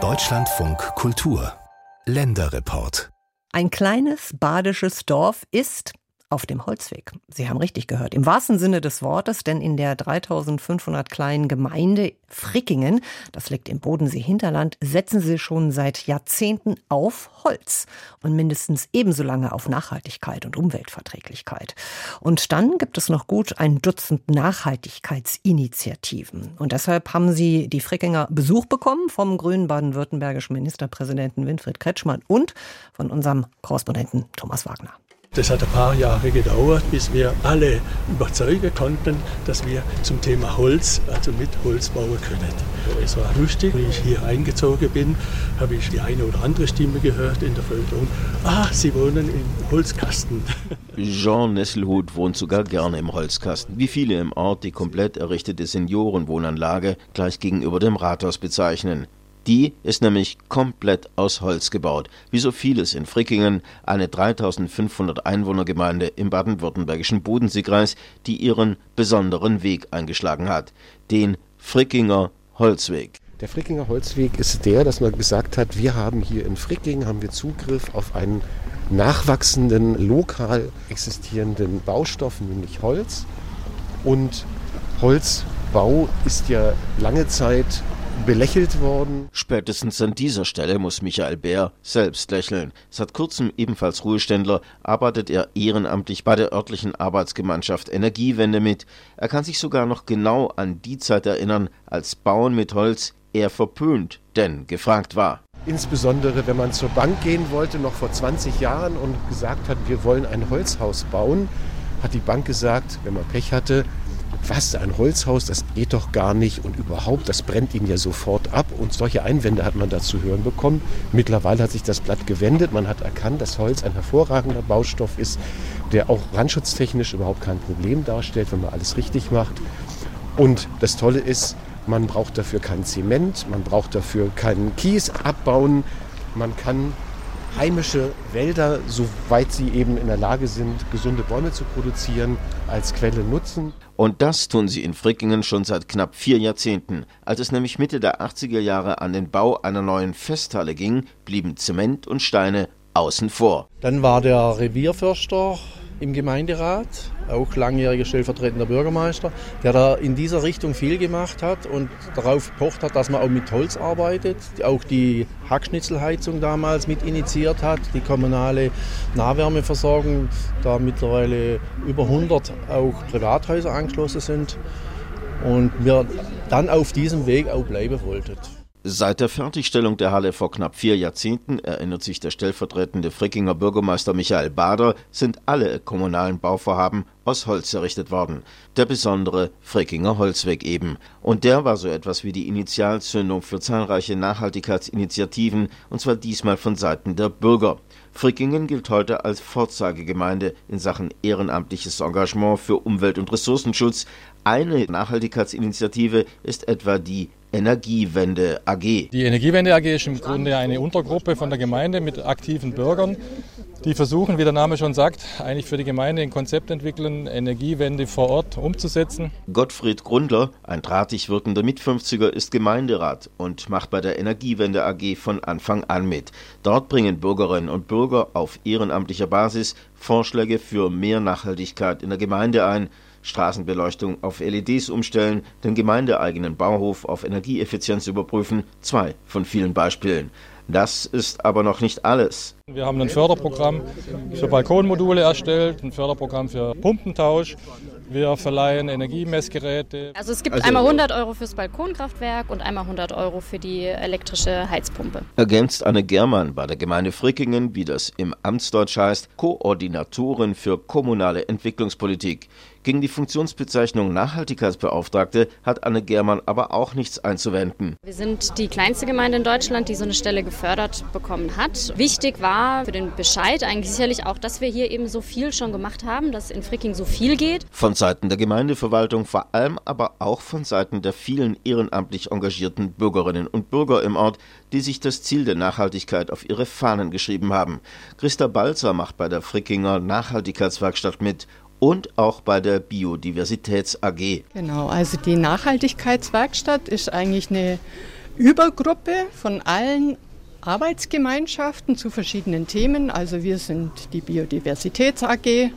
Deutschlandfunk Kultur. Länderreport. Ein kleines badisches Dorf ist auf dem Holzweg. Sie haben richtig gehört. Im wahrsten Sinne des Wortes, denn in der 3500 kleinen Gemeinde Frickingen, das liegt im Bodensee-Hinterland, setzen sie schon seit Jahrzehnten auf Holz und mindestens ebenso lange auf Nachhaltigkeit und Umweltverträglichkeit. Und dann gibt es noch gut ein Dutzend Nachhaltigkeitsinitiativen. Und deshalb haben sie die Frickinger Besuch bekommen vom grünen baden-württembergischen Ministerpräsidenten Winfried Kretschmann und von unserem Korrespondenten Thomas Wagner. Das hat ein paar Jahre gedauert, bis wir alle überzeugen konnten, dass wir zum Thema Holz, also mit Holz bauen können. Es war lustig, wie ich hier eingezogen bin, habe ich die eine oder andere Stimme gehört in der Bevölkerung. Ah, Sie wohnen im Holzkasten. Jean Nesselhut wohnt sogar gerne im Holzkasten. Wie viele im Ort die komplett errichtete Seniorenwohnanlage gleich gegenüber dem Rathaus bezeichnen. Die ist nämlich komplett aus Holz gebaut, wie so vieles in Frickingen, eine 3500 Einwohnergemeinde im baden-württembergischen Bodenseekreis, die ihren besonderen Weg eingeschlagen hat, den Frickinger Holzweg. Der Frickinger Holzweg ist der, dass man gesagt hat, wir haben hier in Frickingen haben wir Zugriff auf einen nachwachsenden, lokal existierenden Baustoff, nämlich Holz. Und Holzbau ist ja lange Zeit belächelt worden. Spätestens an dieser Stelle muss Michael Bär selbst lächeln. Seit kurzem ebenfalls Ruheständler arbeitet er ehrenamtlich bei der örtlichen Arbeitsgemeinschaft Energiewende mit. Er kann sich sogar noch genau an die Zeit erinnern, als Bauen mit Holz eher verpönt, denn gefragt war. Insbesondere wenn man zur Bank gehen wollte, noch vor 20 Jahren und gesagt hat, wir wollen ein Holzhaus bauen, hat die Bank gesagt, wenn man Pech hatte, was, ein Holzhaus, das geht doch gar nicht und überhaupt, das brennt ihnen ja sofort ab. Und solche Einwände hat man da zu hören bekommen. Mittlerweile hat sich das Blatt gewendet. Man hat erkannt, dass Holz ein hervorragender Baustoff ist, der auch brandschutztechnisch überhaupt kein Problem darstellt, wenn man alles richtig macht. Und das Tolle ist, man braucht dafür kein Zement, man braucht dafür keinen Kies abbauen. Man kann heimische Wälder, soweit sie eben in der Lage sind, gesunde Bäume zu produzieren, als Quelle nutzen. Und das tun sie in Frickingen schon seit knapp vier Jahrzehnten. Als es nämlich Mitte der 80er Jahre an den Bau einer neuen Festhalle ging, blieben Zement und Steine außen vor. Dann war der Revierförster im Gemeinderat, auch langjähriger stellvertretender Bürgermeister, der da in dieser Richtung viel gemacht hat und darauf gepocht hat, dass man auch mit Holz arbeitet, auch die Hackschnitzelheizung damals mit initiiert hat, die kommunale Nahwärmeversorgung, da mittlerweile über 100 auch Privathäuser angeschlossen sind und wir dann auf diesem Weg auch bleiben wollten. Seit der Fertigstellung der Halle vor knapp vier Jahrzehnten, erinnert sich der stellvertretende Frickinger Bürgermeister Michael Bader, sind alle kommunalen Bauvorhaben aus Holz errichtet worden. Der besondere Frickinger Holzweg eben. Und der war so etwas wie die Initialzündung für zahlreiche Nachhaltigkeitsinitiativen, und zwar diesmal von Seiten der Bürger. Frickingen gilt heute als Vorzeigegemeinde in Sachen ehrenamtliches Engagement für Umwelt- und Ressourcenschutz. Eine Nachhaltigkeitsinitiative ist etwa die Energiewende AG. Die Energiewende AG ist im Grunde eine Untergruppe von der Gemeinde mit aktiven Bürgern, die versuchen, wie der Name schon sagt, eigentlich für die Gemeinde ein Konzept entwickeln, Energiewende vor Ort umzusetzen. Gottfried Grundler, ein drahtig wirkender Mit-50er, ist Gemeinderat und macht bei der Energiewende AG von Anfang an mit. Dort bringen Bürgerinnen und Bürger auf ehrenamtlicher Basis Vorschläge für mehr Nachhaltigkeit in der Gemeinde ein. Straßenbeleuchtung auf LEDs umstellen, den gemeindeeigenen Bauhof auf Energieeffizienz überprüfen, zwei von vielen Beispielen. Das ist aber noch nicht alles. Wir haben ein Förderprogramm für Balkonmodule erstellt, ein Förderprogramm für Pumpentausch. Wir verleihen Energiemessgeräte. Also es gibt also einmal 100 Euro fürs Balkonkraftwerk und einmal 100 Euro für die elektrische Heizpumpe. Ergänzt Anne Germann bei der Gemeinde Frickingen, wie das im Amtsdeutsch heißt, Koordinatorin für kommunale Entwicklungspolitik. Gegen die Funktionsbezeichnung Nachhaltigkeitsbeauftragte hat Anne Germann aber auch nichts einzuwenden. Wir sind die kleinste Gemeinde in Deutschland, die so eine Stelle gefördert bekommen hat. Wichtig war für den Bescheid eigentlich sicherlich auch, dass wir hier eben so viel schon gemacht haben, dass in Fricking so viel geht. Von Seiten der Gemeindeverwaltung, vor allem aber auch von Seiten der vielen ehrenamtlich engagierten Bürgerinnen und Bürger im Ort, die sich das Ziel der Nachhaltigkeit auf ihre Fahnen geschrieben haben. Christa Balzer macht bei der Frickinger Nachhaltigkeitswerkstatt mit und auch bei der Biodiversitäts AG. Genau, also die Nachhaltigkeitswerkstatt ist eigentlich eine Übergruppe von allen Arbeitsgemeinschaften zu verschiedenen Themen. Also wir sind die Biodiversitäts AG,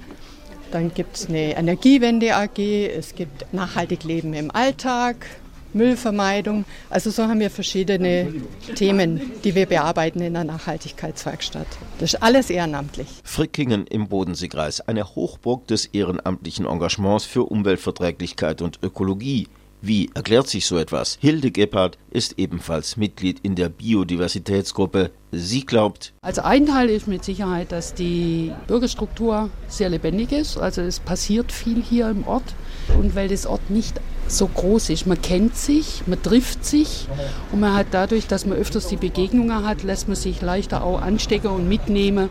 dann gibt es eine Energiewende AG, es gibt nachhaltig Leben im Alltag, Müllvermeidung. Also so haben wir verschiedene Themen, die wir bearbeiten in der Nachhaltigkeitswerkstatt. Das ist alles ehrenamtlich. Frickingen im Bodenseekreis, eine Hochburg des ehrenamtlichen Engagements für Umweltverträglichkeit und Ökologie. Wie erklärt sich so etwas? Hilde Gebhardt ist ebenfalls Mitglied in der Biodiversitätsgruppe. Sie glaubt. Also ein Teil ist mit Sicherheit, dass die Bürgerstruktur sehr lebendig ist. Also es passiert viel hier im Ort. Und weil das Ort nicht so groß ist, man kennt sich, man trifft sich und man hat dadurch, dass man öfters die Begegnungen hat, lässt man sich leichter auch anstecken und mitnehmen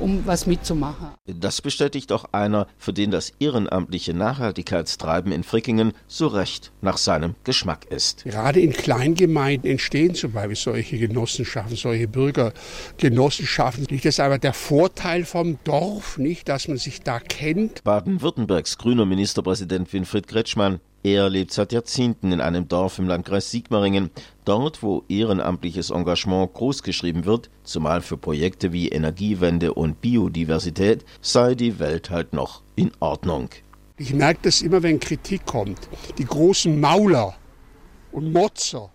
um was mitzumachen. Das bestätigt auch einer, für den das ehrenamtliche Nachhaltigkeitstreiben in Frickingen so recht nach seinem Geschmack ist. Gerade in Kleingemeinden entstehen zum Beispiel solche Genossenschaften, solche Bürgergenossenschaften. Nicht das ist aber der Vorteil vom Dorf, nicht, dass man sich da kennt. Baden-Württembergs grüner Ministerpräsident Winfried Kretschmann er lebt seit Jahrzehnten in einem Dorf im Landkreis Sigmaringen, dort wo ehrenamtliches Engagement großgeschrieben wird, zumal für Projekte wie Energiewende und Biodiversität, sei die Welt halt noch in Ordnung. Ich merke das immer, wenn Kritik kommt. Die großen Mauler und Motzer,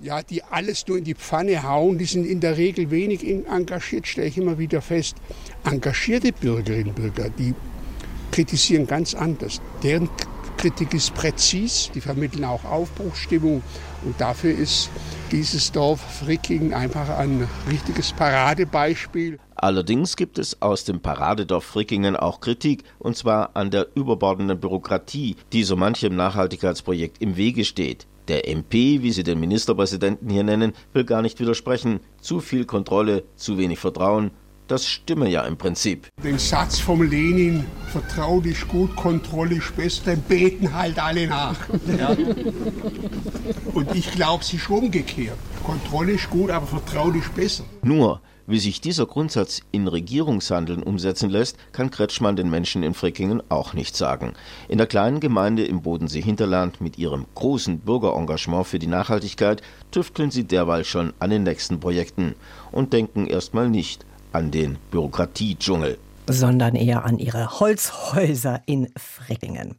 ja, die alles nur in die Pfanne hauen, die sind in der Regel wenig engagiert, stelle ich immer wieder fest. Engagierte Bürgerinnen und Bürger, die kritisieren ganz anders. Deren Kritik ist präzis, die vermitteln auch Aufbruchsstimmung und dafür ist dieses Dorf Frickingen einfach ein richtiges Paradebeispiel. Allerdings gibt es aus dem Paradedorf Frickingen auch Kritik, und zwar an der überbordenden Bürokratie, die so manchem Nachhaltigkeitsprojekt im Wege steht. Der MP, wie sie den Ministerpräsidenten hier nennen, will gar nicht widersprechen. Zu viel Kontrolle, zu wenig Vertrauen, das stimme ja im Prinzip. Den Satz vom Lenin, vertrau dich gut, Kontrolle ist besser, beten halt alle nach. Ja. Und ich glaube, es ist umgekehrt. Kontrolle ist gut, aber vertrau dich besser. Nur, wie sich dieser Grundsatz in Regierungshandeln umsetzen lässt, kann Kretschmann den Menschen in Frickingen auch nicht sagen. In der kleinen Gemeinde im Bodensee-Hinterland mit ihrem großen Bürgerengagement für die Nachhaltigkeit tüfteln sie derweil schon an den nächsten Projekten und denken erstmal nicht an den Bürokratiedschungel. Sondern eher an ihre Holzhäuser in Frickingen.